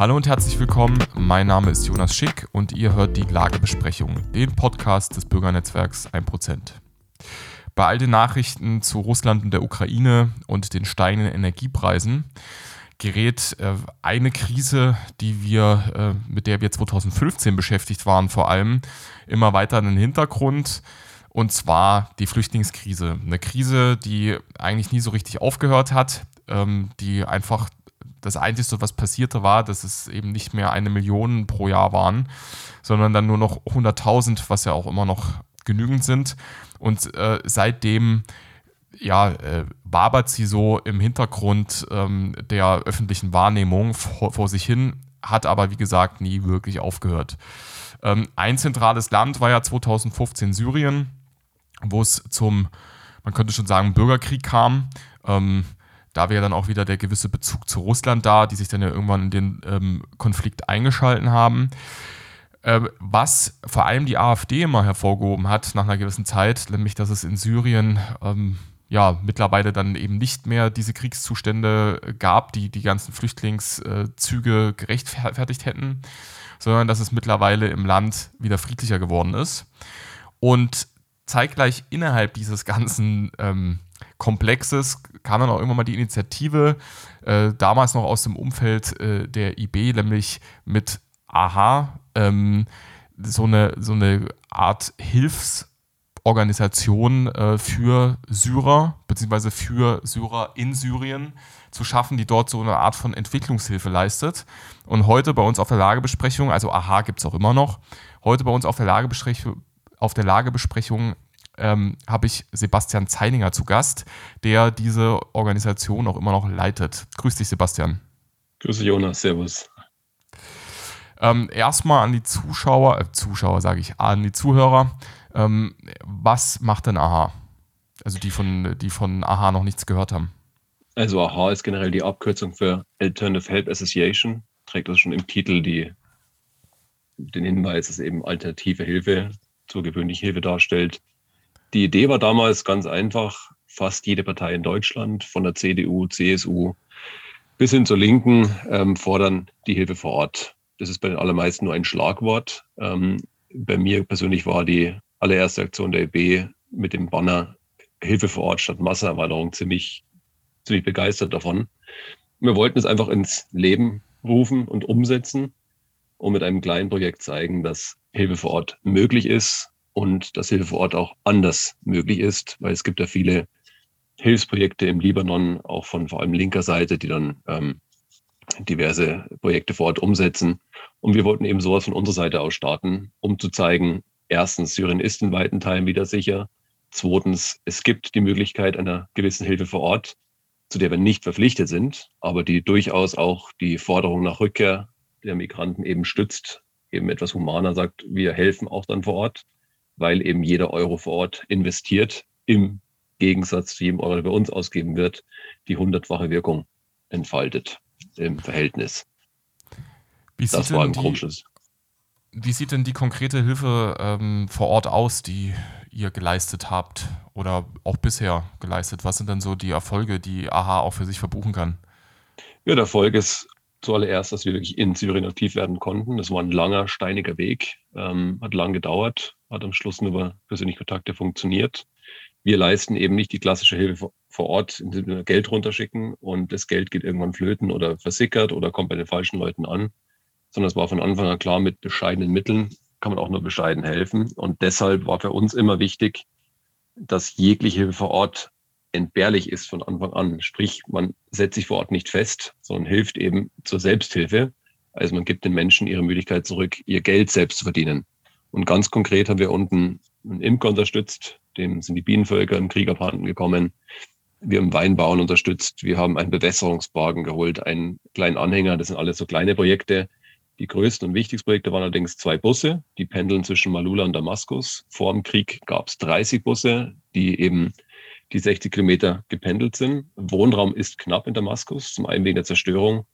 Hallo und herzlich willkommen. Mein Name ist Jonas Schick und ihr hört die Lagebesprechung, den Podcast des Bürgernetzwerks 1%. Bei all den Nachrichten zu Russland und der Ukraine und den steigenden Energiepreisen gerät äh, eine Krise, die wir, äh, mit der wir 2015 beschäftigt waren, vor allem immer weiter in den Hintergrund. Und zwar die Flüchtlingskrise. Eine Krise, die eigentlich nie so richtig aufgehört hat, ähm, die einfach das Einzige, was passierte, war, dass es eben nicht mehr eine Million pro Jahr waren, sondern dann nur noch 100.000, was ja auch immer noch genügend sind. Und äh, seitdem ja, äh, wabert sie so im Hintergrund ähm, der öffentlichen Wahrnehmung vor, vor, sich hin, hat aber wie gesagt nie wirklich aufgehört. Ähm, ein zentrales Land war ja 2015 Syrien, wo es zum, man könnte schon sagen, Bürgerkrieg kam. Ähm, da wäre dann auch wieder der gewisse Bezug zu Russland da, die sich dann ja irgendwann in den ähm, Konflikt eingeschalten haben. Ähm, was vor allem die AfD immer hervorgehoben hat nach einer gewissen Zeit, nämlich dass es in Syrien ähm, ja mittlerweile dann eben nicht mehr diese Kriegszustände gab, die die ganzen Flüchtlingszüge gerechtfertigt hätten, sondern dass es mittlerweile im Land wieder friedlicher geworden ist. Und zeitgleich innerhalb dieses ganzen ähm, Komplexes kam dann auch irgendwann mal die Initiative, äh, damals noch aus dem Umfeld äh, der IB, nämlich mit AHA, ähm, so, eine, so eine Art Hilfsorganisation äh, für Syrer, beziehungsweise für Syrer in Syrien zu schaffen, die dort so eine Art von Entwicklungshilfe leistet. Und heute bei uns auf der Lagebesprechung, also AHA gibt es auch immer noch, heute bei uns auf der Lagebesprechung, auf der Lagebesprechung ähm, habe ich Sebastian Zeininger zu Gast, der diese Organisation auch immer noch leitet. Grüß dich, Sebastian. Grüße, Jonas. Servus. Ähm, erstmal an die Zuschauer, äh, Zuschauer sage ich, an die Zuhörer. Ähm, was macht denn AHA? Also die von, die von AHA noch nichts gehört haben. Also AHA ist generell die Abkürzung für Alternative Help Association. Trägt das schon im Titel die, den Hinweis, dass eben alternative Hilfe zur gewöhnlichen Hilfe darstellt. Die Idee war damals ganz einfach. Fast jede Partei in Deutschland, von der CDU, CSU bis hin zur Linken, ähm, fordern die Hilfe vor Ort. Das ist bei den allermeisten nur ein Schlagwort. Ähm, bei mir persönlich war die allererste Aktion der EB mit dem Banner Hilfe vor Ort statt Massenerweiterung ziemlich, ziemlich begeistert davon. Wir wollten es einfach ins Leben rufen und umsetzen und mit einem kleinen Projekt zeigen, dass Hilfe vor Ort möglich ist und dass Hilfe vor Ort auch anders möglich ist, weil es gibt ja viele Hilfsprojekte im Libanon, auch von vor allem linker Seite, die dann ähm, diverse Projekte vor Ort umsetzen. Und wir wollten eben sowas von unserer Seite aus starten, um zu zeigen, erstens, Syrien ist in weiten Teilen wieder sicher. Zweitens, es gibt die Möglichkeit einer gewissen Hilfe vor Ort, zu der wir nicht verpflichtet sind, aber die durchaus auch die Forderung nach Rückkehr der Migranten eben stützt, eben etwas humaner sagt, wir helfen auch dann vor Ort, weil eben jeder Euro vor Ort investiert, im Gegensatz zu jedem Euro, der bei uns ausgeben wird, die hundertfache Wirkung entfaltet im Verhältnis. Wie das war ein Grundschluss. Wie sieht denn die konkrete Hilfe ähm, vor Ort aus, die ihr geleistet habt oder auch bisher geleistet? Was sind denn so die Erfolge, die AHA auch für sich verbuchen kann? Ja, der Erfolg ist zuallererst, dass wir wirklich in Syrien aktiv werden konnten. Das war ein langer, steiniger Weg, ähm, hat lang gedauert, hat am Schluss nur über persönliche Kontakte funktioniert. Wir leisten eben nicht die klassische Hilfe vor Ort, indem wir Geld runterschicken und das Geld geht irgendwann flöten oder versickert oder kommt bei den falschen Leuten an, sondern es war von Anfang an klar, mit bescheidenen Mitteln kann man auch nur bescheiden helfen. Und deshalb war für uns immer wichtig, dass jegliche Hilfe vor Ort entbehrlich ist von Anfang an. Sprich, man setzt sich vor Ort nicht fest, sondern hilft eben zur Selbsthilfe. Also man gibt den Menschen ihre Möglichkeit zurück, ihr Geld selbst zu verdienen. Und ganz konkret haben wir unten einen Imker unterstützt, dem sind die Bienenvölker im Krieg abhanden gekommen. Wir haben Weinbauern unterstützt, wir haben einen Bewässerungswagen geholt, einen kleinen Anhänger, das sind alles so kleine Projekte. Die größten und wichtigsten Projekte waren allerdings zwei Busse, die pendeln zwischen Malula und Damaskus. Vor dem Krieg gab es 30 Busse, die eben die 60 Kilometer gependelt sind. Wohnraum ist knapp in Damaskus, zum einen wegen der Zerstörung,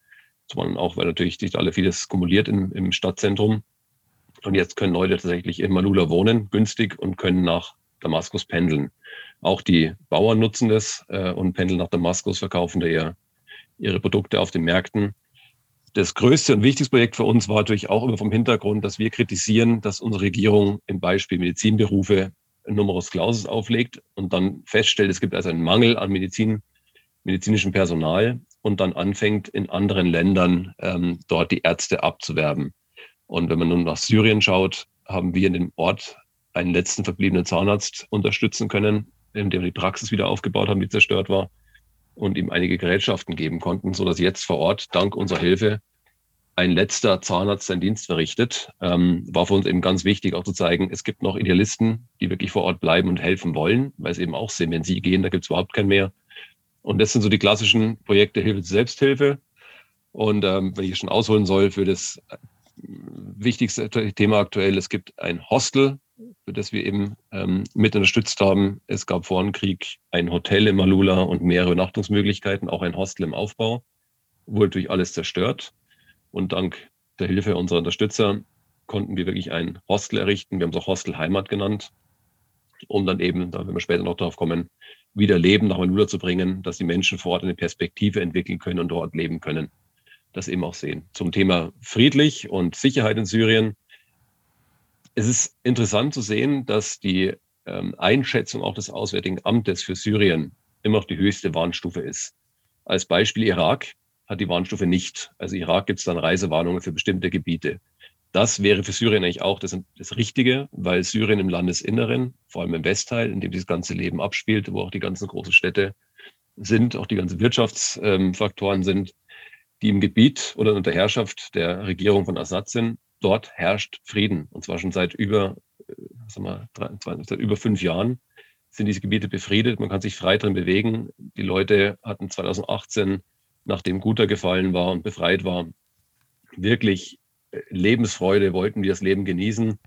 zum anderen auch, weil natürlich sich alle vieles kumuliert im, im Stadtzentrum. Und jetzt können Leute tatsächlich in Malula wohnen, günstig, und können nach Damaskus pendeln. Auch die Bauern nutzen das äh, und pendeln nach Damaskus, verkaufen da ihr, ihre Produkte auf den Märkten. Das größte und wichtigste Projekt für uns war natürlich auch immer vom Hintergrund, dass wir kritisieren, dass unsere Regierung im Beispiel Medizinberufe Numerus Clausus auflegt und dann feststellt, es gibt also einen Mangel an Medizin, medizinischem Personal und dann anfängt, in anderen Ländern ähm, dort die Ärzte abzuwerben. Und wenn man nun nach Syrien schaut, haben wir in dem Ort einen letzten verbliebenen Zahnarzt unterstützen können, indem wir die Praxis wieder aufgebaut haben, die zerstört war und ihm einige Gerätschaften geben konnten, sodass jetzt vor Ort dank unserer Hilfe ein letzter Zahnarzt seinen Dienst verrichtet. Ähm, war für uns eben ganz wichtig, auch zu zeigen, es gibt noch Idealisten, die wirklich vor Ort bleiben und helfen wollen, weil es eben auch sehen, wenn sie gehen, da gibt es überhaupt keinen mehr. Und das sind so die klassischen Projekte Hilfe zur Selbsthilfe. Und ähm, wenn ich schon ausholen soll für das äh, wichtigste Thema aktuell, es gibt ein Hostel, für das wir eben ähm, mit unterstützt haben. Es gab vor dem Krieg ein Hotel in Malula und mehrere Übernachtungsmöglichkeiten, auch ein Hostel im Aufbau. Wurde durch alles zerstört. Und dank der Hilfe unserer Unterstützer konnten wir wirklich ein Hostel errichten. Wir haben es auch Hostel Heimat genannt, um dann eben, da werden wir später noch darauf kommen, wieder Leben nach Manula zu bringen, dass die Menschen vor Ort eine Perspektive entwickeln können und dort leben können. Das eben auch sehen. Zum Thema friedlich und Sicherheit in Syrien. Es ist interessant zu sehen, dass die ähm, Einschätzung auch des Auswärtigen Amtes für Syrien immer noch die höchste Warnstufe ist. Als Beispiel Irak hat die Warnstufe nicht. Also Irak gibt es dann Reisewarnungen für bestimmte Gebiete. Das wäre für Syrien eigentlich auch das, das, Richtige, weil Syrien im Landesinneren, vor allem im Westteil, in dem dieses ganze Leben abspielt, wo auch die ganzen großen Städte sind, auch die ganzen Wirtschaftsfaktoren ähm, sind, die im Gebiet oder unter Herrschaft der Regierung von Assad sind, dort herrscht Frieden. Und zwar schon seit über, äh, sagen wir, drei, zwei, seit über fünf Jahren sind diese Gebiete befriedet. Man kann sich frei drin bewegen. Die Leute hatten 2018 nachdem Guter gefallen war und befreit war, wirklich äh, Lebensfreude, wollten wir das Leben genießen.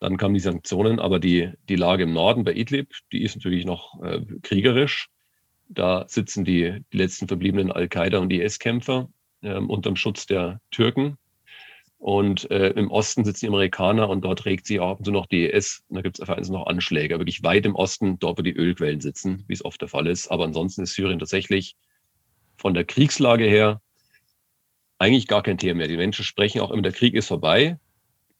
Dann kamen die Sanktionen, aber die, die Lage im Norden bei Idlib, die ist natürlich noch äh, kriegerisch. Da sitzen die, die letzten verbliebenen Al-Qaida- und IS-Kämpfer äh, unterm Schutz der Türken. Und äh, im Osten sitzen die Amerikaner und dort regt sich ab und zu noch die IS. Und da gibt es vereinzelt noch Anschläge. Wirklich weit im Osten, dort wo die Ölquellen sitzen, wie es oft der Fall ist. Aber ansonsten ist Syrien tatsächlich von der Kriegslage her eigentlich gar kein Thema mehr. Die Menschen sprechen auch immer, der Krieg ist vorbei,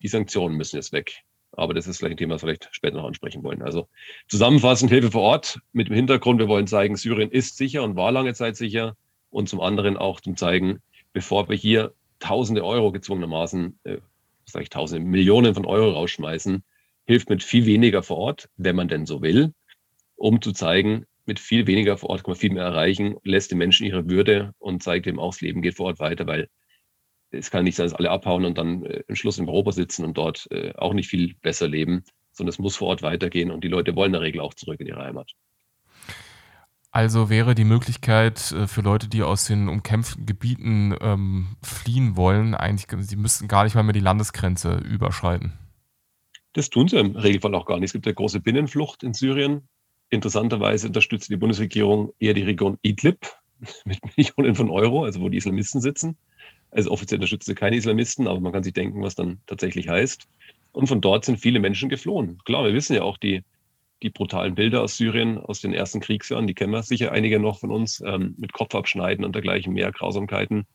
die Sanktionen müssen jetzt weg. Aber das ist vielleicht ein Thema, das wir vielleicht später noch ansprechen wollen. Also zusammenfassend Hilfe vor Ort mit dem Hintergrund, wir wollen zeigen, Syrien ist sicher und war lange Zeit sicher. Und zum anderen auch zum zeigen, bevor wir hier tausende Euro gezwungenermaßen, äh, sage ich tausende Millionen von Euro rausschmeißen, hilft mit viel weniger vor Ort, wenn man denn so will, um zu zeigen, mit viel weniger vor Ort kann man viel mehr erreichen, lässt den Menschen ihre Würde und zeigt dem auch, das Leben geht vor Ort weiter, weil es kann nicht sein, dass alle abhauen und dann äh, im Schluss in Europa sitzen und dort äh, auch nicht viel besser leben, sondern es muss vor Ort weitergehen und die Leute wollen in der Regel auch zurück in ihre Heimat. Also wäre die Möglichkeit äh, für Leute, die aus den umkämpften Gebieten ähm, fliehen wollen, eigentlich, sie müssten gar nicht mal mehr die Landesgrenze überschreiten. Das tun sie im Regelfall auch gar nicht. Es gibt ja große Binnenflucht in Syrien. Interessanterweise unterstützt die Bundesregierung eher die Region Idlib mit Millionen von Euro, also wo die Islamisten sitzen. Also offiziell unterstützt sie keine Islamisten, aber man kann sich denken, was dann tatsächlich heißt. Und von dort sind viele Menschen geflohen. Klar, wir wissen ja auch die, die brutalen Bilder aus Syrien aus den ersten Kriegsjahren, die kennen wir sicher einige noch von uns, ähm, mit Kopfabschneiden und dergleichen mehr Grausamkeiten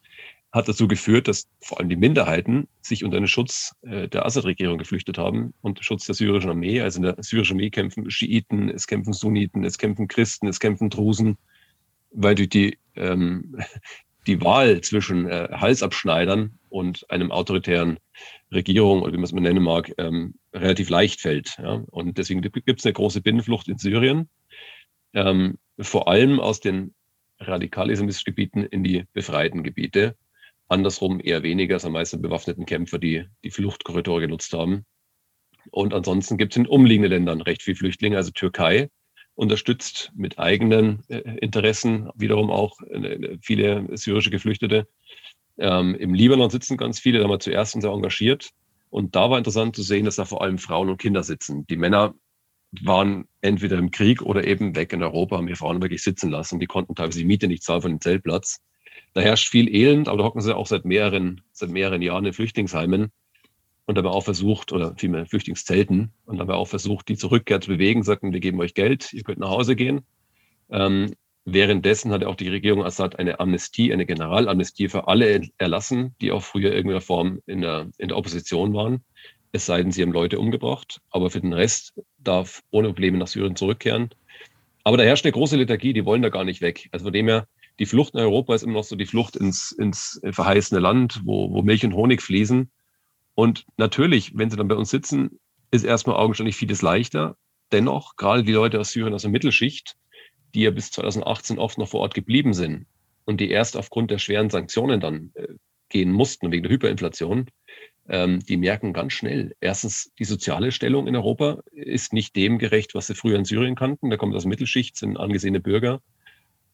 hat dazu geführt, dass vor allem die Minderheiten sich unter den Schutz äh, der Assad-Regierung geflüchtet haben, unter Schutz der syrischen Armee. Also in der syrischen Armee kämpfen Schiiten, es kämpfen Sunniten, es kämpfen Christen, es kämpfen Drusen, weil durch die, ähm, die Wahl zwischen äh, Halsabschneidern und einem autoritären Regierung, oder wie man es mal nennen mag, ähm, relativ leicht fällt. Ja? Und deswegen gibt es eine große Binnenflucht in Syrien, ähm, vor allem aus den radikal-islamistischen Gebieten in die befreiten Gebiete. Andersrum eher weniger, es sind meistens bewaffneten Kämpfer, die die Fluchtkorridore genutzt haben. Und ansonsten gibt es in umliegenden Ländern recht viele Flüchtlinge. Also Türkei unterstützt mit eigenen äh, Interessen wiederum auch äh, viele syrische Geflüchtete. Ähm, Im Libanon sitzen ganz viele, da haben wir zuerst sehr engagiert. Und da war interessant zu sehen, dass da vor allem Frauen und Kinder sitzen. Die Männer waren entweder im Krieg oder eben weg in Europa, haben die Frauen wirklich sitzen lassen. Die konnten teilweise die Miete nicht zahlen von dem Zeltplatz. Da herrscht viel Elend, aber da hocken sie auch seit mehreren, seit mehreren Jahren in Flüchtlingsheimen und dabei auch versucht, oder vielmehr Flüchtlingszelten, und dabei auch versucht, die zur Rückkehr zu bewegen, sagten, wir geben euch Geld, ihr könnt nach Hause gehen. Ähm, Währenddessen hat auch die Regierung Assad eine Amnestie, eine Generalamnestie für alle erlassen, die auch früher irgendeiner Form in der, in der Opposition waren. Es sei denn, sie haben Leute umgebracht. Aber für den Rest darf ohne Probleme nach Syrien zurückkehren. Aber da herrscht eine große Lethargie, die wollen da gar nicht weg. Also von dem her, die Flucht in Europa ist immer noch so die Flucht ins, ins verheißene Land, wo, wo Milch und Honig fließen. Und natürlich, wenn sie dann bei uns sitzen, ist erstmal augenscheinlich vieles leichter. Dennoch, gerade die Leute aus Syrien aus der Mittelschicht, die ja bis 2018 oft noch vor Ort geblieben sind und die erst aufgrund der schweren Sanktionen dann äh, gehen mussten wegen der Hyperinflation, ähm, die merken ganz schnell, erstens, die soziale Stellung in Europa ist nicht dem gerecht, was sie früher in Syrien kannten. Da kommen aus der Mittelschicht, sind angesehene Bürger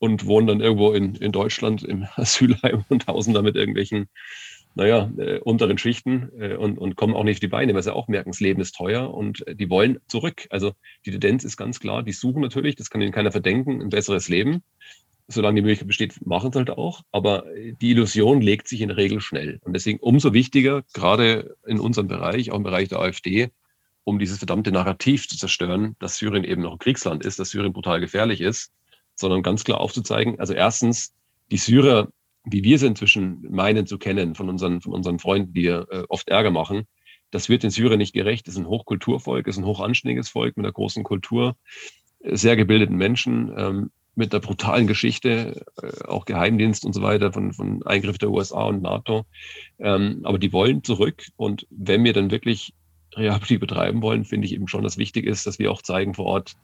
und wohnen dann irgendwo in, in Deutschland im Asylheim und hausen da mit irgendwelchen naja, äh, unteren Schichten äh, und, und kommen auch nicht auf die Beine, weil sie auch merken, das Leben ist teuer und äh, die wollen zurück. Also die Tendenz ist ganz klar, die suchen natürlich, das kann ihnen keiner verdenken, ein besseres Leben. Solange die Möglichkeit besteht, machen sie halt auch. Aber die Illusion legt sich in der Regel schnell. Und deswegen umso wichtiger, gerade in unserem Bereich, auch im Bereich der AfD, um dieses verdammte Narrativ zu zerstören, dass Syrien eben noch ein Kriegsland ist, dass Syrien brutal gefährlich ist, sondern ganz klar aufzuzeigen, also erstens, die Syrer wie wir sie inzwischen meinen zu kennen von unseren, von unseren Freunden, die äh, oft Ärger machen, das wird den Syrern nicht gerecht. Das ist ein Hochkulturvolk, ist ein hochanständiges Volk mit einer großen Kultur, äh, sehr gebildeten Menschen, ähm, mit einer brutalen Geschichte, äh, auch Geheimdienst und so weiter von, von Eingriff der USA und NATO. Ähm, aber die wollen zurück. Und wenn wir dann wirklich Rehabilit betreiben wollen, finde ich eben schon, dass wichtig ist, dass wir auch zeigen vor Ort,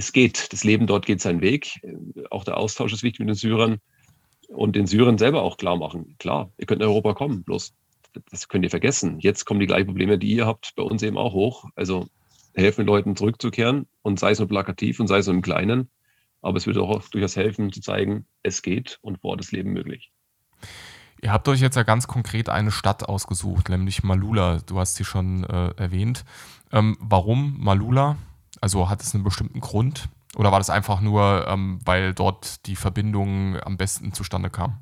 es geht, das Leben dort geht seinen Weg. Auch der Austausch ist wichtig mit den Syrern und den Syrern selber auch klar machen. Klar, ihr könnt in Europa kommen, bloß das könnt ihr vergessen. Jetzt kommen die gleichen Probleme, die ihr habt, bei uns eben auch hoch. Also helfen Leuten zurückzukehren und sei es nur plakativ und sei es nur im Kleinen. Aber es würde auch durchaus helfen, zu zeigen, es geht und vor das Leben möglich. Ihr habt euch jetzt ja ganz konkret eine Stadt ausgesucht, nämlich Malula. Du hast sie schon äh, erwähnt. Ähm, warum Malula? Also hat es einen bestimmten Grund? Oder war das einfach nur, ähm, weil dort die Verbindung am besten zustande kam?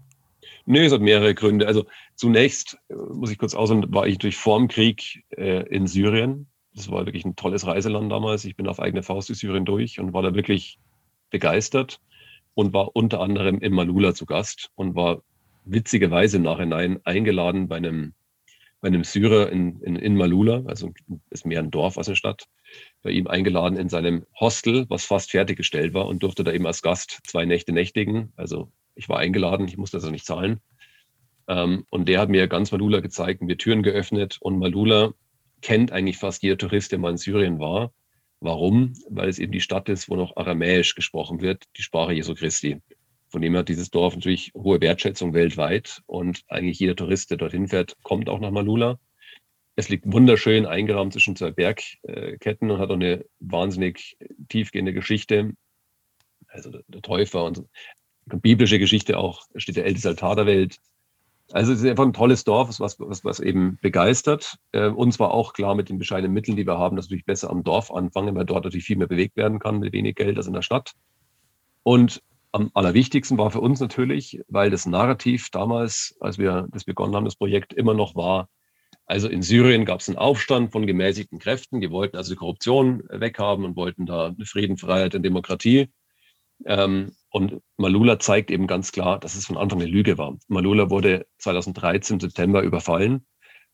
Nee, es hat mehrere Gründe. Also zunächst, äh, muss ich kurz ausholen, war ich durch vorm Krieg äh, in Syrien. Das war wirklich ein tolles Reiseland damals. Ich bin auf eigene Faust durch Syrien durch und war da wirklich begeistert und war unter anderem in Malula zu Gast und war witzigerweise im Nachhinein eingeladen bei einem, bei einem Syrer in, in, in Malula, also ist mehr ein Dorf als eine Stadt, bei ihm eingeladen in seinem Hostel, was fast fertiggestellt war und durfte da eben als Gast zwei Nächte nächtigen. Also ich war eingeladen, ich musste also nicht zahlen. Ähm, und der hat mir ganz Malula gezeigt, mir Türen geöffnet. Und Malula kennt eigentlich fast jeder Tourist, der mal in Syrien war. Warum? Weil es eben die Stadt ist, wo noch Aramäisch gesprochen wird, die Sprache Jesu Christi. Von dem hat dieses Dorf natürlich hohe Wertschätzung weltweit. Und eigentlich jeder Tourist, der dorthin fährt, kommt auch nach Malula. Es liegt wunderschön eingerahmt zwischen zwei Bergketten und hat auch eine wahnsinnig tiefgehende Geschichte. Also der Täufer und biblische Geschichte auch, steht der älteste Altar der Welt. Also es ist einfach ein tolles Dorf, was, was, was eben begeistert. Äh, uns war auch klar mit den bescheidenen Mitteln, die wir haben, dass wir natürlich besser am Dorf anfangen, weil dort natürlich viel mehr bewegt werden kann mit wenig Geld als in der Stadt. Und am allerwichtigsten war für uns natürlich, weil das Narrativ damals, als wir das begonnen haben, das Projekt immer noch war, also in Syrien gab es einen Aufstand von gemäßigten Kräften, die wollten also die Korruption weghaben und wollten da Frieden, Freiheit und Demokratie. Ähm, und Malula zeigt eben ganz klar, dass es von Anfang eine Lüge war. Malula wurde 2013 im September überfallen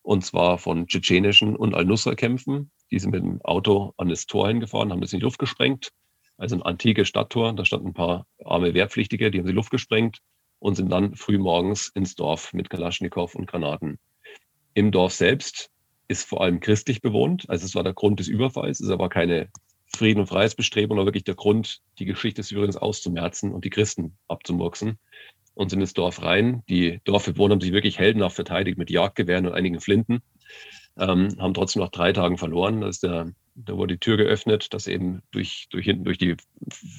und zwar von tschetschenischen und Al-Nusra-Kämpfen. Die sind mit dem Auto an das Tor hingefahren, haben das in die Luft gesprengt. Also ein antikes Stadttor. Da standen ein paar arme Wehrpflichtige, die haben die Luft gesprengt und sind dann früh morgens ins Dorf mit Kalaschnikow und Granaten im Dorf selbst ist vor allem christlich bewohnt. Also es war der Grund des Überfalls, es ist aber keine Frieden- und Freiheitsbestrebung, aber wirklich der Grund, die Geschichte Syriens auszumerzen und die Christen abzumurksen. Und sind ins Dorf rein. Die Dorfbewohner haben sich wirklich heldenhaft verteidigt mit Jagdgewehren und einigen Flinten, ähm, haben trotzdem nach drei Tagen verloren. Da, der, da wurde die Tür geöffnet, dass eben durch, durch hinten durch die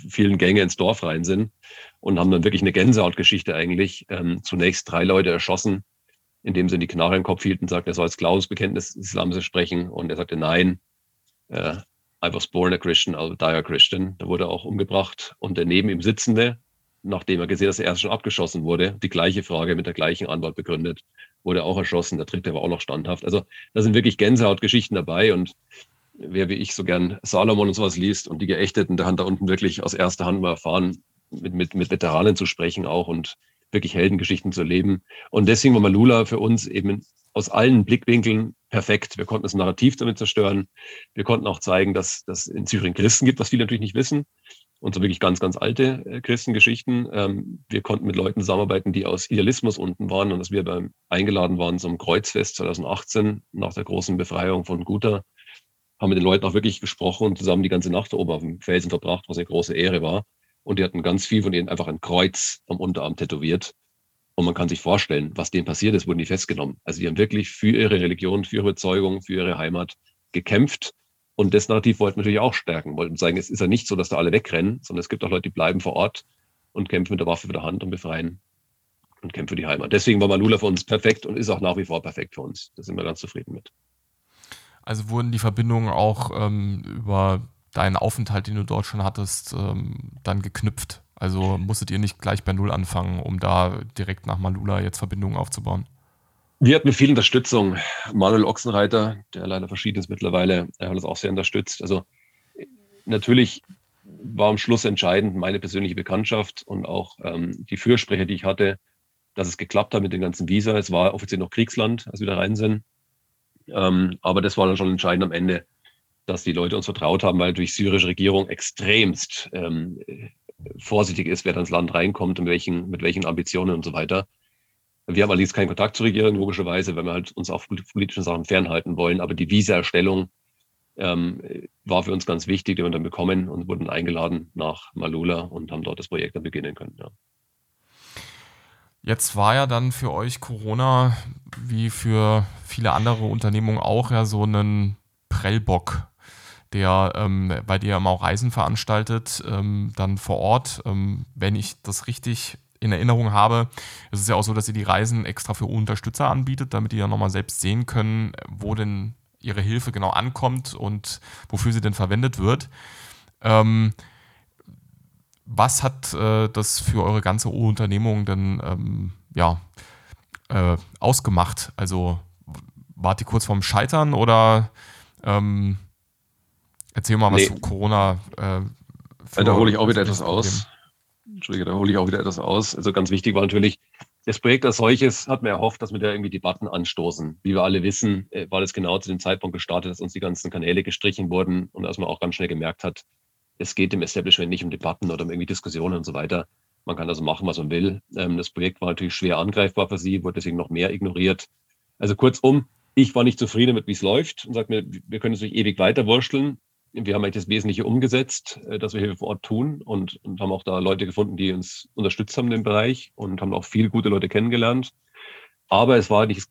vielen Gänge ins Dorf rein sind und haben dann wirklich eine Gänsehautgeschichte eigentlich. Ähm, zunächst drei Leute erschossen, indem sie die Knarre im Kopf hielten, sagte, er soll als Glaubensbekenntnis Islams sprechen. Und er sagte, nein, äh, I was born a Christian, I'll die a Christian. Da wurde er auch umgebracht. Und der neben ihm Sitzende, nachdem er gesehen hat, dass er erst schon abgeschossen wurde, die gleiche Frage mit der gleichen Antwort begründet, wurde auch erschossen. Der dritte war auch noch standhaft. Also da sind wirklich Gänsehautgeschichten dabei. Und wer wie ich so gern Salomon und sowas liest und die Geächteten, der hat da unten wirklich aus erster Hand mal erfahren, mit, mit, mit Veteranen zu sprechen auch und wirklich Heldengeschichten zu erleben. Und deswegen war Malula für uns eben aus allen Blickwinkeln perfekt. Wir konnten das Narrativ damit zerstören. Wir konnten auch zeigen, dass es in Syrien Christen gibt, was viele natürlich nicht wissen. Und so wirklich ganz, ganz alte äh, Christengeschichten. Ähm, wir konnten mit Leuten zusammenarbeiten, die aus Idealismus unten waren und dass wir beim eingeladen waren zum Kreuzfest 2018 nach der großen Befreiung von Guta, haben mit den Leuten auch wirklich gesprochen und zusammen die ganze Nacht oben auf dem Felsen verbracht, was eine große Ehre war. Und die hatten ganz viel von denen einfach ein Kreuz am Unterarm tätowiert. Und man kann sich vorstellen, was denen passiert ist, wurden die festgenommen. Also die haben wirklich für ihre Religion, für ihre Überzeugung, für ihre Heimat gekämpft. Und das Narrativ wollten natürlich auch stärken, wollten sagen, es ist ja nicht so, dass da alle wegrennen, sondern es gibt auch Leute, die bleiben vor Ort und kämpfen mit der Waffe für der Hand und befreien und kämpfen für die Heimat. Deswegen war Malula für uns perfekt und ist auch nach wie vor perfekt für uns. Da sind wir ganz zufrieden mit. Also wurden die Verbindungen auch ähm, über deinen Aufenthalt, den du dort schon hattest, ähm, dann geknüpft? Also musstet ihr nicht gleich bei Null anfangen, um da direkt nach Malula jetzt Verbindungen aufzubauen? Wir hatten viel Unterstützung. Manuel Ochsenreiter, der leider verschieden ist mittlerweile, er hat uns auch sehr unterstützt. Also natürlich war am Schluss entscheidend meine persönliche Bekanntschaft und auch ähm, die Fürsprecher, die ich hatte, dass es geklappt hat mit den ganzen Visa. Es war offiziell noch Kriegsland, als wir da rein sind. Ähm, aber das war dann schon entscheidend am Ende, dass die Leute uns vertraut haben, weil durch syrische Regierung extremst ähm, vorsichtig ist, wer dann ins Land reinkommt und welchen, mit welchen Ambitionen und so weiter. Wir haben allerdings keinen Kontakt zur Regierung, logischerweise, weil wir halt uns auf politischen Sachen fernhalten wollen. Aber die Visa-Erstellung ähm, war für uns ganz wichtig, die wir dann bekommen und wurden eingeladen nach Malula und haben dort das Projekt dann beginnen können. Ja. Jetzt war ja dann für euch Corona, wie für viele andere Unternehmungen auch, ja so ein Prellbock der ähm, bei dir immer auch Reisen veranstaltet, ähm, dann vor Ort. Ähm, wenn ich das richtig in Erinnerung habe, ist es ja auch so, dass ihr die Reisen extra für Unterstützer anbietet, damit die ja nochmal selbst sehen können, wo denn ihre Hilfe genau ankommt und wofür sie denn verwendet wird. Ähm, was hat äh, das für eure ganze Unternehmung denn ähm, ja, äh, ausgemacht? Also wart ihr kurz vorm Scheitern oder ähm, Erzähl mal, was nee. Corona. Äh, da hole ich auch wieder etwas aus. Entschuldige, da hole ich auch wieder etwas aus. Also ganz wichtig war natürlich, das Projekt als solches hat mir erhofft, dass wir da irgendwie Debatten anstoßen. Wie wir alle wissen, äh, war das genau zu dem Zeitpunkt gestartet, dass uns die ganzen Kanäle gestrichen wurden und dass man auch ganz schnell gemerkt hat, es geht im Establishment nicht um Debatten oder um irgendwie Diskussionen und so weiter. Man kann also machen, was man will. Ähm, das Projekt war natürlich schwer angreifbar für sie, wurde deswegen noch mehr ignoriert. Also kurzum, ich war nicht zufrieden mit, wie es läuft und sagte mir, wir können es nicht ewig weiter wursteln wir haben eigentlich das Wesentliche umgesetzt, äh, dass wir hier vor Ort tun und, und haben auch da Leute gefunden, die uns unterstützt haben in dem Bereich und haben auch viele gute Leute kennengelernt. Aber es war nicht,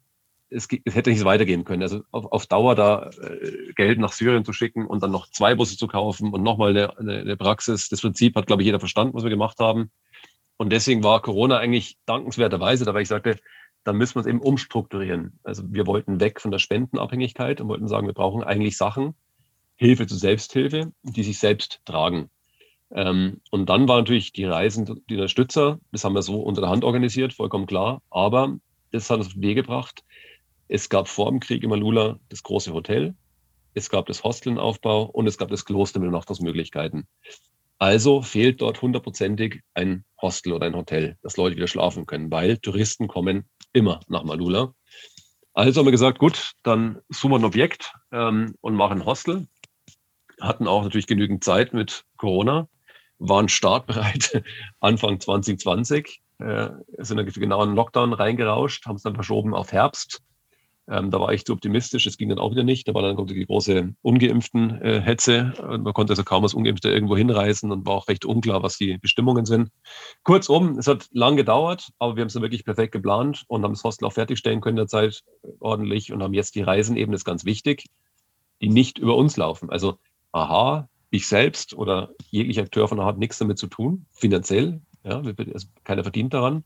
es, es hätte nicht so weitergehen können. Also auf, auf Dauer da äh, Geld nach Syrien zu schicken und dann noch zwei Busse zu kaufen und nochmal eine, eine, eine Praxis. Das Prinzip hat, glaube ich, jeder verstanden, was wir gemacht haben. Und deswegen war Corona eigentlich dankenswerterweise, da weil ich sagte, dann müssen wir es eben umstrukturieren. Also wir wollten weg von der Spendenabhängigkeit und wollten sagen, wir brauchen eigentlich Sachen, Hilfe zur Selbsthilfe, die sich selbst tragen. Ähm, und dann war natürlich die Reisen, die Unterstützer, das haben wir so unter der Hand organisiert, vollkommen klar. Aber das hat uns auf den Weg gebracht. Es gab vor dem Krieg in Malula das große Hotel, es gab das Hostelenaufbau und es gab das Kloster mit Übernachtungsmöglichkeiten. Also fehlt dort hundertprozentig ein Hostel oder ein Hotel, dass Leute wieder schlafen können, weil Touristen kommen immer nach Malula. Also haben wir gesagt, gut, dann suchen wir ein Objekt ähm, und machen ein Hostel hatten auch natürlich genügend Zeit mit Corona, waren startbereit Anfang 2020, äh, sind genau in den Lockdown reingerauscht, haben es dann verschoben auf Herbst. Ähm, da war ich zu optimistisch, es ging dann auch wieder nicht. Da war dann die große Ungeimpften-Hetze. Äh, man konnte also kaum als Ungeimpfter irgendwo hinreisen und war auch recht unklar, was die Bestimmungen sind. Kurzum, es hat lang gedauert, aber wir haben es dann wirklich perfekt geplant und haben das Hostel auch fertigstellen können in der Zeit ordentlich und haben jetzt die Reisen eben, das ist ganz wichtig, die nicht über uns laufen. Also aha, ich selbst oder jeglicher Akteur von der hat nichts damit zu tun, finanziell. Ja, also keiner verdient daran.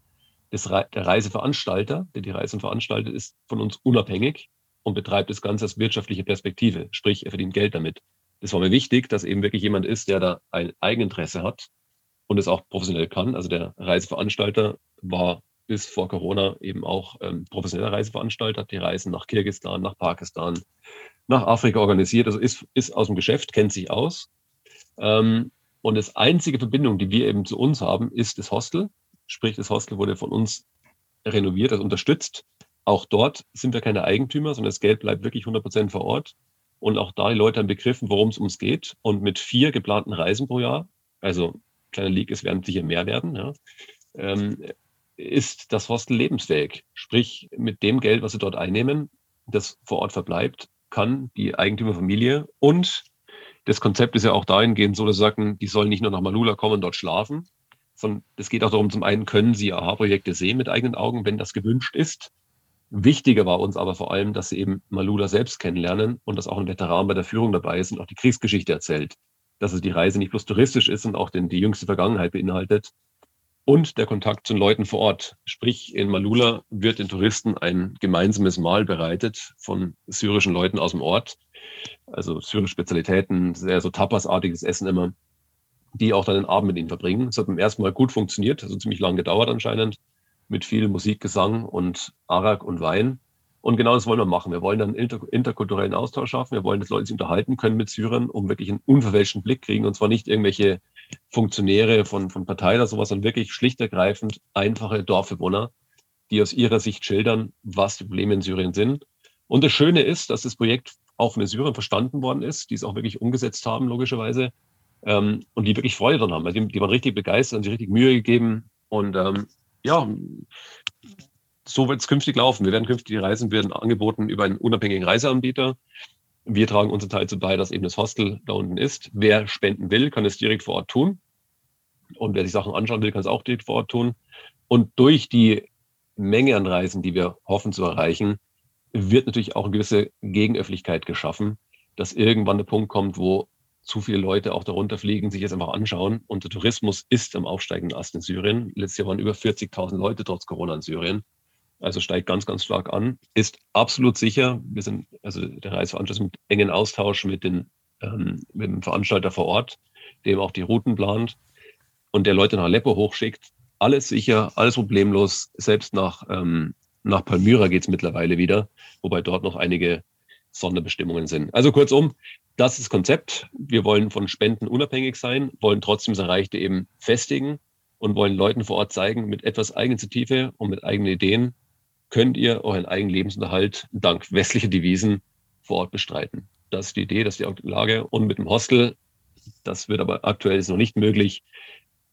Das, der Reiseveranstalter, der die Reisen veranstaltet, ist von uns unabhängig und betreibt das Ganze aus wirtschaftlicher Perspektive. Sprich, er verdient Geld damit. Das war mir wichtig, dass eben wirklich jemand ist, der da ein Eigeninteresse hat und es auch professionell kann. Also der Reiseveranstalter war bis vor Corona eben auch ähm, professioneller Reiseveranstalter, hat die Reisen nach Kirgistan, nach Pakistan, nach Afrika organisiert, also ist, ist aus dem Geschäft, kennt sich aus. Ähm, Und das einzige Verbindung, die wir eben zu uns haben, ist das Hostel. Sprich, das Hostel wurde von uns renoviert, also unterstützt. Auch dort sind wir keine Eigentümer, sondern das Geld bleibt wirklich 100 Prozent vor Ort. Und auch da die Leute haben begriffen, worum es uns geht. Und mit vier geplanten Reisen pro Jahr, also kleiner Leak, es werden sicher mehr werden, ja, ähm, ist das Hostel lebensfähig. Sprich, mit dem Geld, was sie dort einnehmen, das vor Ort verbleibt, kann die Eigentümerfamilie und das Konzept ist ja auch dahingehend so, dass sie sagen, die sollen nicht nur nach Malula kommen und dort schlafen, sondern es geht auch darum, zum einen können sie AHA-Projekte sehen mit eigenen Augen, wenn das gewünscht ist. Wichtiger war uns aber vor allem, dass sie eben Malula selbst kennenlernen und dass auch ein Veteran bei der Führung dabei ist und auch die Kriegsgeschichte erzählt. Dass es die Reise nicht bloß touristisch ist und auch den, die jüngste Vergangenheit beinhaltet. Und der Kontakt zu den Leuten vor Ort. Sprich, in Malula wird den Touristen ein gemeinsames Mahl bereitet von syrischen Leuten aus dem Ort. Also syrische Spezialitäten, sehr so tapasartiges Essen immer, die auch dann den Abend mit ihnen verbringen. Es hat beim ersten Mal gut funktioniert, also ziemlich lang gedauert anscheinend mit viel Musik, Gesang und Arak und Wein. Und genau das wollen wir machen. Wir wollen dann inter interkulturellen Austausch schaffen. Wir wollen, dass Leute sich unterhalten können mit Syrern, um wirklich einen unverfälschten Blick kriegen. Und zwar nicht irgendwelche Funktionäre von, von Parteien oder sowas, sondern wirklich schlicht ergreifend einfache Dorfbewohner, die aus ihrer Sicht schildern, was die Probleme in Syrien sind. Und das Schöne ist, dass das Projekt auch von den Syrern verstanden worden ist, die es auch wirklich umgesetzt haben, logischerweise, ähm, und die wirklich Freude daran haben. Also die, die waren richtig begeistert, haben sich richtig Mühe gegeben. Und ähm, ja, so wird es künftig laufen. Wir werden künftig die Reisen werden angeboten über einen unabhängigen Reiseanbieter. Wir tragen unseren Teil zu bei, dass eben das Hostel da unten ist. Wer spenden will, kann es direkt vor Ort tun. Und wer sich Sachen anschauen will, kann es auch direkt vor Ort tun. Und durch die Menge an Reisen, die wir hoffen zu erreichen, wird natürlich auch eine gewisse Gegenöffentlichkeit geschaffen, dass irgendwann der Punkt kommt, wo zu viele Leute auch darunter fliegen, sich jetzt einfach anschauen. Und der Tourismus ist am aufsteigenden Ast in Syrien. Letztes Jahr waren über 40.000 Leute trotz Corona in Syrien. Also steigt ganz, ganz stark an. Ist absolut sicher. Wir sind, also der Reiseveranstalter mit engen Austausch mit, den, ähm, mit dem Veranstalter vor Ort, dem auch die Routen plant und der Leute nach Aleppo hochschickt. Alles sicher, alles problemlos. Selbst nach, ähm, nach Palmyra geht es mittlerweile wieder, wobei dort noch einige Sonderbestimmungen sind. Also kurzum, das ist das Konzept. Wir wollen von Spenden unabhängig sein, wollen trotzdem das Erreichte eben festigen und wollen Leuten vor Ort zeigen, mit etwas Eigeninitiative und mit eigenen Ideen könnt ihr euren eigenen Lebensunterhalt dank westlicher Devisen vor Ort bestreiten. Das ist die Idee, das ist die Lage. Und mit dem Hostel, das wird aber aktuell ist noch nicht möglich,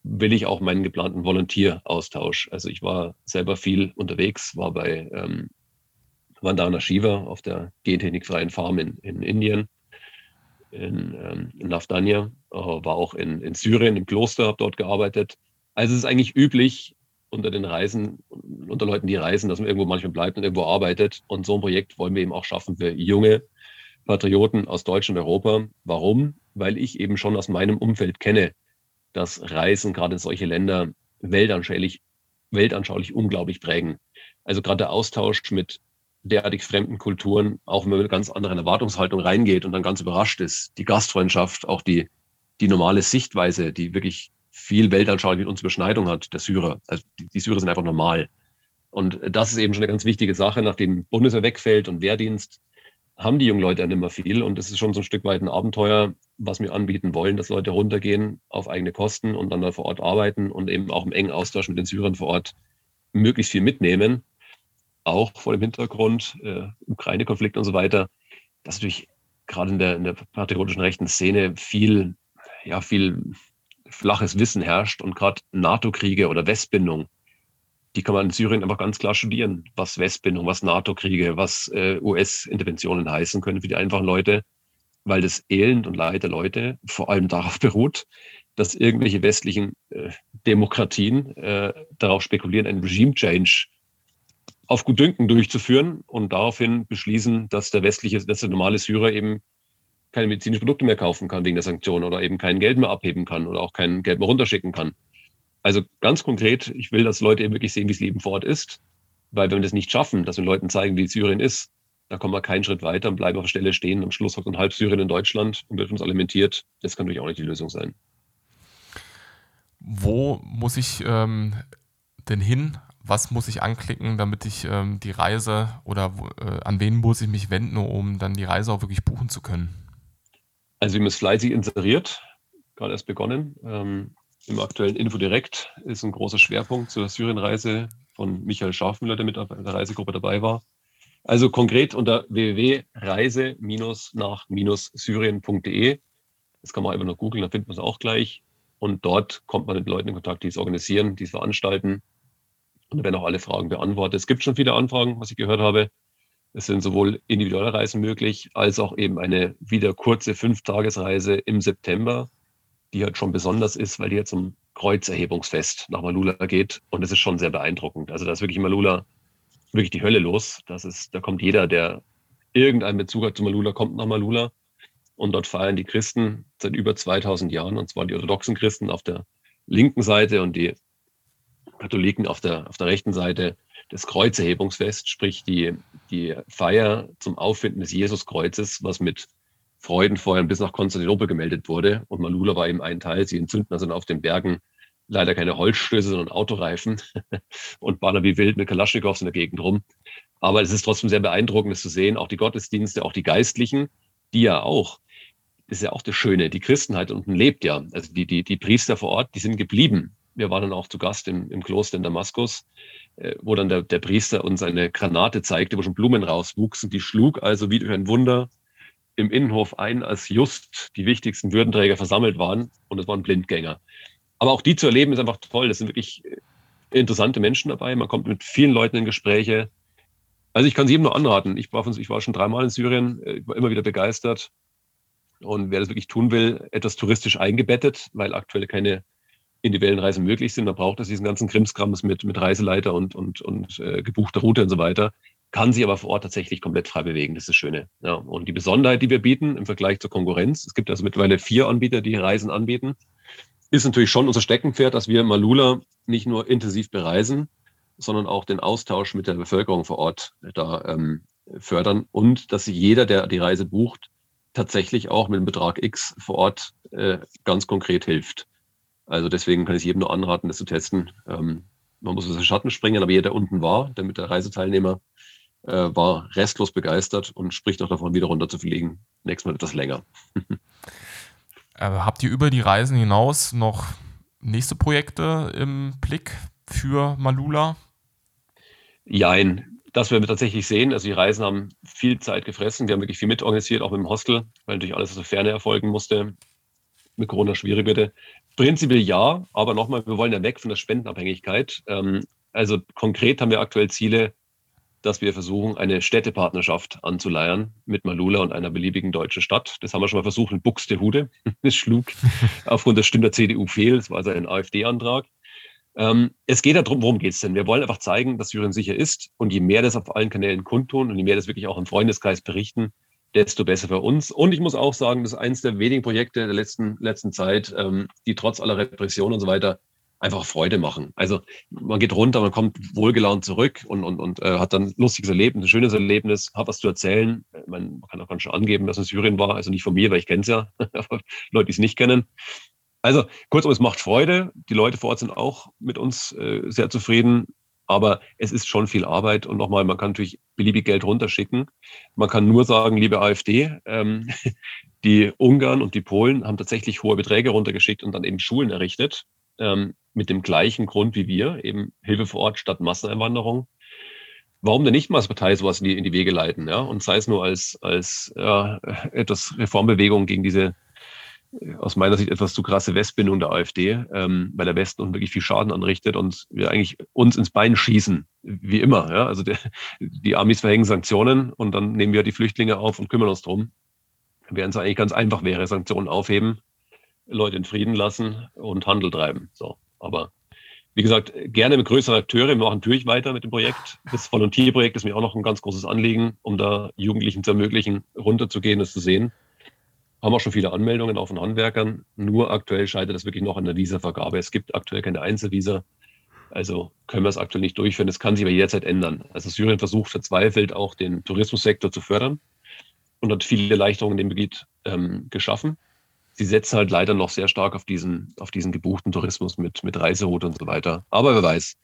will ich auch meinen geplanten Volontieraustausch. Also ich war selber viel unterwegs, war bei ähm, Vandana Shiva auf der gentechnikfreien Farm in, in Indien in, ähm, in Nafdania, äh, war auch in, in Syrien im Kloster, habe dort gearbeitet. Also es ist eigentlich üblich unter den Reisen, unter Leuten, die reisen, dass man irgendwo manchmal bleibt und irgendwo arbeitet. Und so ein Projekt wollen wir eben auch schaffen für junge Patrioten aus Deutschland und Europa. Warum? Weil ich eben schon aus meinem Umfeld kenne, dass Reisen gerade in solche Länder weltanschaulich, weltanschaulich unglaublich prägen. Also gerade der Austausch mit derartig fremden Kulturen, auch mit ganz anderen Erwartungshaltung reingeht und dann ganz überrascht ist. Die Gastfreundschaft, auch die, die normale Sichtweise, die wirklich viel weltanschaulich mit uns Überschneidung hat, der Syrer. Also die, die Syrer sind einfach normal. Und das ist eben schon eine ganz wichtige Sache, nachdem Bundeswehr wegfällt und Wehrdienst, haben die jungen Leute ja nicht mehr viel. Und das ist schon so ein Stück weit ein Abenteuer, was wir anbieten wollen, dass Leute runtergehen auf eigene Kosten und dann da vor Ort arbeiten und eben auch im engen Austausch mit den Syrern vor Ort möglichst viel mitnehmen auch vor dem Hintergrund äh, Ukraine-Konflikt und so weiter, dass natürlich gerade in der, in der patriotischen rechten Szene viel, ja, viel flaches Wissen herrscht und gerade NATO-Kriege oder Westbindung, die kann man in Syrien einfach ganz klar studieren, was Westbindung, was NATO-Kriege, was äh, US-Interventionen heißen können für die einfachen Leute, weil das Elend und Leid der Leute vor allem darauf beruht, dass irgendwelche westlichen äh, Demokratien äh, darauf spekulieren, einen Regime-Change auf Gutdünken durchzuführen und daraufhin beschließen, dass der westliche, dass der normale Syrer eben keine medizinischen Produkte mehr kaufen kann wegen der Sanktionen oder eben kein Geld mehr abheben kann oder auch kein Geld mehr runterschicken kann. Also ganz konkret, ich will, dass Leute eben wirklich sehen, wie das Leben vor Ort ist, weil wenn wir das nicht schaffen, dass wir Leuten zeigen, wie Syrien ist, dann kommen wir keinen Schritt weiter und bleiben auf der Stelle stehen. Am Schluss hockt ein halb Syrien in Deutschland und wird uns alimentiert. Das kann natürlich auch nicht die Lösung sein. Wo muss ich ähm, denn hin was muss ich anklicken, damit ich ähm, die Reise oder äh, an wen muss ich mich wenden, um dann die Reise auch wirklich buchen zu können? Also wir haben es fleißig inseriert. gerade erst begonnen. Ähm, Im aktuellen Infodirekt ist ein großer Schwerpunkt zur Syrienreise von Michael Scharfmüller, der mit der Reisegruppe dabei war. Also konkret unter www.reise-nach-syrien.de. Das kann man einfach nur googeln, dann findet man es auch gleich. Und dort kommt man mit Leuten in Kontakt, die es organisieren, die es veranstalten. Und da werden auch alle Fragen beantwortet. Es gibt schon viele Anfragen, was ich gehört habe. Es sind sowohl individuelle Reisen möglich, als auch eben eine wieder kurze Fünftagesreise im September, die halt schon besonders ist, weil die jetzt zum Kreuzerhebungsfest nach Malula geht. Und es ist schon sehr beeindruckend. Also da ist wirklich in Malula wirklich die Hölle los. Das ist, da kommt jeder, der irgendeinen Bezug hat zu Malula, kommt nach Malula. Und dort feiern die Christen seit über 2000 Jahren, und zwar die orthodoxen Christen auf der linken Seite und die Katholiken auf der, auf der rechten Seite das Kreuzerhebungsfest, sprich die, die Feier zum Auffinden des Jesuskreuzes, was mit Freudenfeuern bis nach Konstantinopel gemeldet wurde. Und Malula war eben ein Teil. Sie entzünden also auf den Bergen leider keine Holzstöße, sondern Autoreifen und ballern wie wild mit Kalaschnikows in der Gegend rum. Aber es ist trotzdem sehr beeindruckend, das zu sehen. Auch die Gottesdienste, auch die Geistlichen, die ja auch, ist ja auch das Schöne, die Christenheit unten lebt ja. Also die, die, die Priester vor Ort, die sind geblieben. Wir waren dann auch zu Gast im, im Kloster in Damaskus, äh, wo dann der, der Priester uns eine Granate zeigte, wo schon Blumen rauswuchsen. Die schlug also wie durch ein Wunder im Innenhof ein, als just die wichtigsten Würdenträger versammelt waren und es waren Blindgänger. Aber auch die zu erleben ist einfach toll. Das sind wirklich äh, interessante Menschen dabei. Man kommt mit vielen Leuten in Gespräche. Also ich kann es jedem nur anraten. Ich war, von, ich war schon dreimal in Syrien, äh, ich war immer wieder begeistert. Und wer das wirklich tun will, etwas touristisch eingebettet, weil aktuell keine individuellen Reisen möglich sind, man braucht das diesen ganzen Krimskrams mit, mit Reiseleiter und, und, und äh, gebuchter Route und so weiter, kann sich aber vor Ort tatsächlich komplett frei bewegen. Das ist das Schöne. Ja, und die Besonderheit, die wir bieten im Vergleich zur Konkurrenz, es gibt also mittlerweile vier Anbieter, die Reisen anbieten ist natürlich schon unser Steckenpferd, dass wir Malula nicht nur intensiv bereisen, sondern auch den Austausch mit der Bevölkerung vor Ort da ähm, fördern und dass jeder, der die Reise bucht, tatsächlich auch mit dem Betrag X vor Ort äh, ganz konkret hilft. Also deswegen kann ich jedem nur anraten, das zu testen. Ähm, man muss aus den Schatten springen, aber jeder, der unten war, der mit der Reiseteilnehmer, äh, war restlos begeistert und spricht auch davon, wieder runter zu fliegen. Nächstes Mal etwas länger. Äh, habt ihr über die Reisen hinaus noch nächste Projekte im Blick für Malula? Jein, das werden wir tatsächlich sehen. Also die Reisen haben viel Zeit gefressen. Wir haben wirklich viel mitorganisiert, auch mit dem Hostel, weil natürlich alles aus der Ferne erfolgen musste. Mit Corona schwierig würde. Prinzipiell ja, aber nochmal, wir wollen ja weg von der Spendenabhängigkeit. Ähm, also konkret haben wir aktuell Ziele, dass wir versuchen, eine Städtepartnerschaft anzuleiern mit Malula und einer beliebigen deutschen Stadt. Das haben wir schon mal versucht in Buxtehude. Das schlug aufgrund der Stimme der CDU fehl. Das war also ein AfD-Antrag. Ähm, es geht darum, worum geht es denn? Wir wollen einfach zeigen, dass Syrien sicher ist. Und je mehr das auf allen Kanälen kundtun und je mehr das wirklich auch im Freundeskreis berichten, desto besser für uns. Und ich muss auch sagen, das ist eines der wenigen Projekte der letzten, letzten Zeit, ähm, die trotz aller Repression und so weiter einfach Freude machen. Also man geht runter, man kommt wohlgelaunt zurück und, und, und äh, hat dann ein lustiges Erlebnis, ein schönes Erlebnis, hat was zu erzählen. Man, man kann auch ganz schön angeben, dass es Syrien war, also nicht von mir, weil ich kenne es ja, Leute, die es nicht kennen. Also kurzum, es macht Freude. Die Leute vor Ort sind auch mit uns äh, sehr zufrieden. Aber es ist schon viel Arbeit und nochmal, man kann natürlich beliebig Geld runterschicken. Man kann nur sagen, liebe AfD, ähm, die Ungarn und die Polen haben tatsächlich hohe Beträge runtergeschickt und dann eben Schulen errichtet ähm, mit dem gleichen Grund wie wir, eben Hilfe vor Ort statt Masseneinwanderung. Warum denn nicht mal als Partei sowas in die, in die Wege leiten, ja? Und sei es nur als, als ja, etwas Reformbewegung gegen diese aus meiner Sicht etwas zu krasse Westbindung der AfD, ähm, weil der Westen uns wirklich viel Schaden anrichtet und wir eigentlich uns ins Bein schießen, wie immer. Ja? Also der, die Amis verhängen Sanktionen und dann nehmen wir die Flüchtlinge auf und kümmern uns drum. Während es eigentlich ganz einfach wäre, Sanktionen aufheben, Leute in Frieden lassen und Handel treiben. So, aber wie gesagt, gerne mit größeren Akteuren. Wir machen natürlich weiter mit dem Projekt. Das Volontierprojekt ist mir auch noch ein ganz großes Anliegen, um da Jugendlichen zu ermöglichen, runterzugehen, das zu sehen. Haben auch schon viele Anmeldungen auch von Handwerkern. Nur aktuell scheitert das wirklich noch an der Visavergabe. Es gibt aktuell keine Einzelvisa. Also können wir es aktuell nicht durchführen. Das kann sich aber jederzeit ändern. Also Syrien versucht verzweifelt auch den Tourismussektor zu fördern und hat viele Erleichterungen in dem Gebiet ähm, geschaffen sie setzen halt leider noch sehr stark auf diesen, auf diesen gebuchten Tourismus mit, mit Reiseroute und so weiter. Aber wer weiß,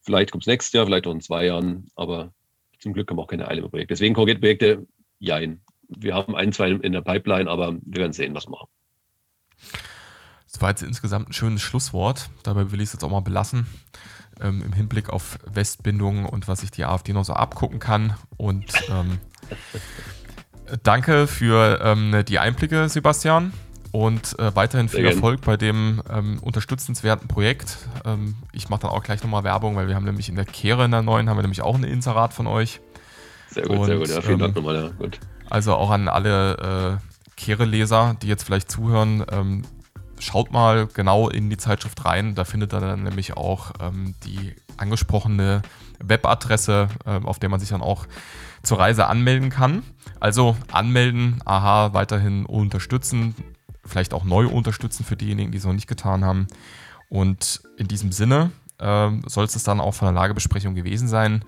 vielleicht kommt es nächstes Jahr, vielleicht auch in zwei Jahren, aber zum Glück haben wir auch keine Eile im. Deswegen konkrete Projekte, jein. Wir haben ein, zwei in der Pipeline, aber wir werden sehen, was wir machen. Das war jetzt insgesamt ein schönes Schlusswort. Dabei will ich es jetzt auch mal belassen. Ähm, Im Hinblick auf Westbindungen und was sich die AfD noch so abgucken kann. Und ähm, danke für ähm, die Einblicke, Sebastian. Und äh, weiterhin viel Erfolg bei dem ähm, unterstützenswerten Projekt. Ähm, ich mache dann auch gleich nochmal Werbung, weil wir haben nämlich in der Kehre in der neuen, haben wir nämlich auch ein Inserat von euch. Sehr gut, und, sehr gut. Ja, vielen Dank ähm, nochmal. Ja, gut. Also auch an alle äh, Kehre-Leser, die jetzt vielleicht zuhören, ähm, schaut mal genau in die Zeitschrift rein. Da findet ihr dann nämlich auch ähm, die angesprochene Webadresse, äh, auf der man sich dann auch zur Reise anmelden kann. Also anmelden, aha, weiterhin unterstützen, vielleicht auch neu unterstützen für diejenigen, die es noch nicht getan haben. Und in diesem Sinne äh, soll es dann auch von der Lagebesprechung gewesen sein.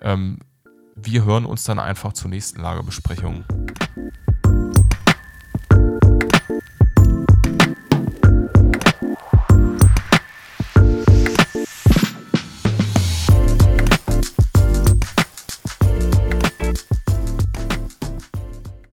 Ähm, wir hören uns dann einfach zur nächsten Lagebesprechung.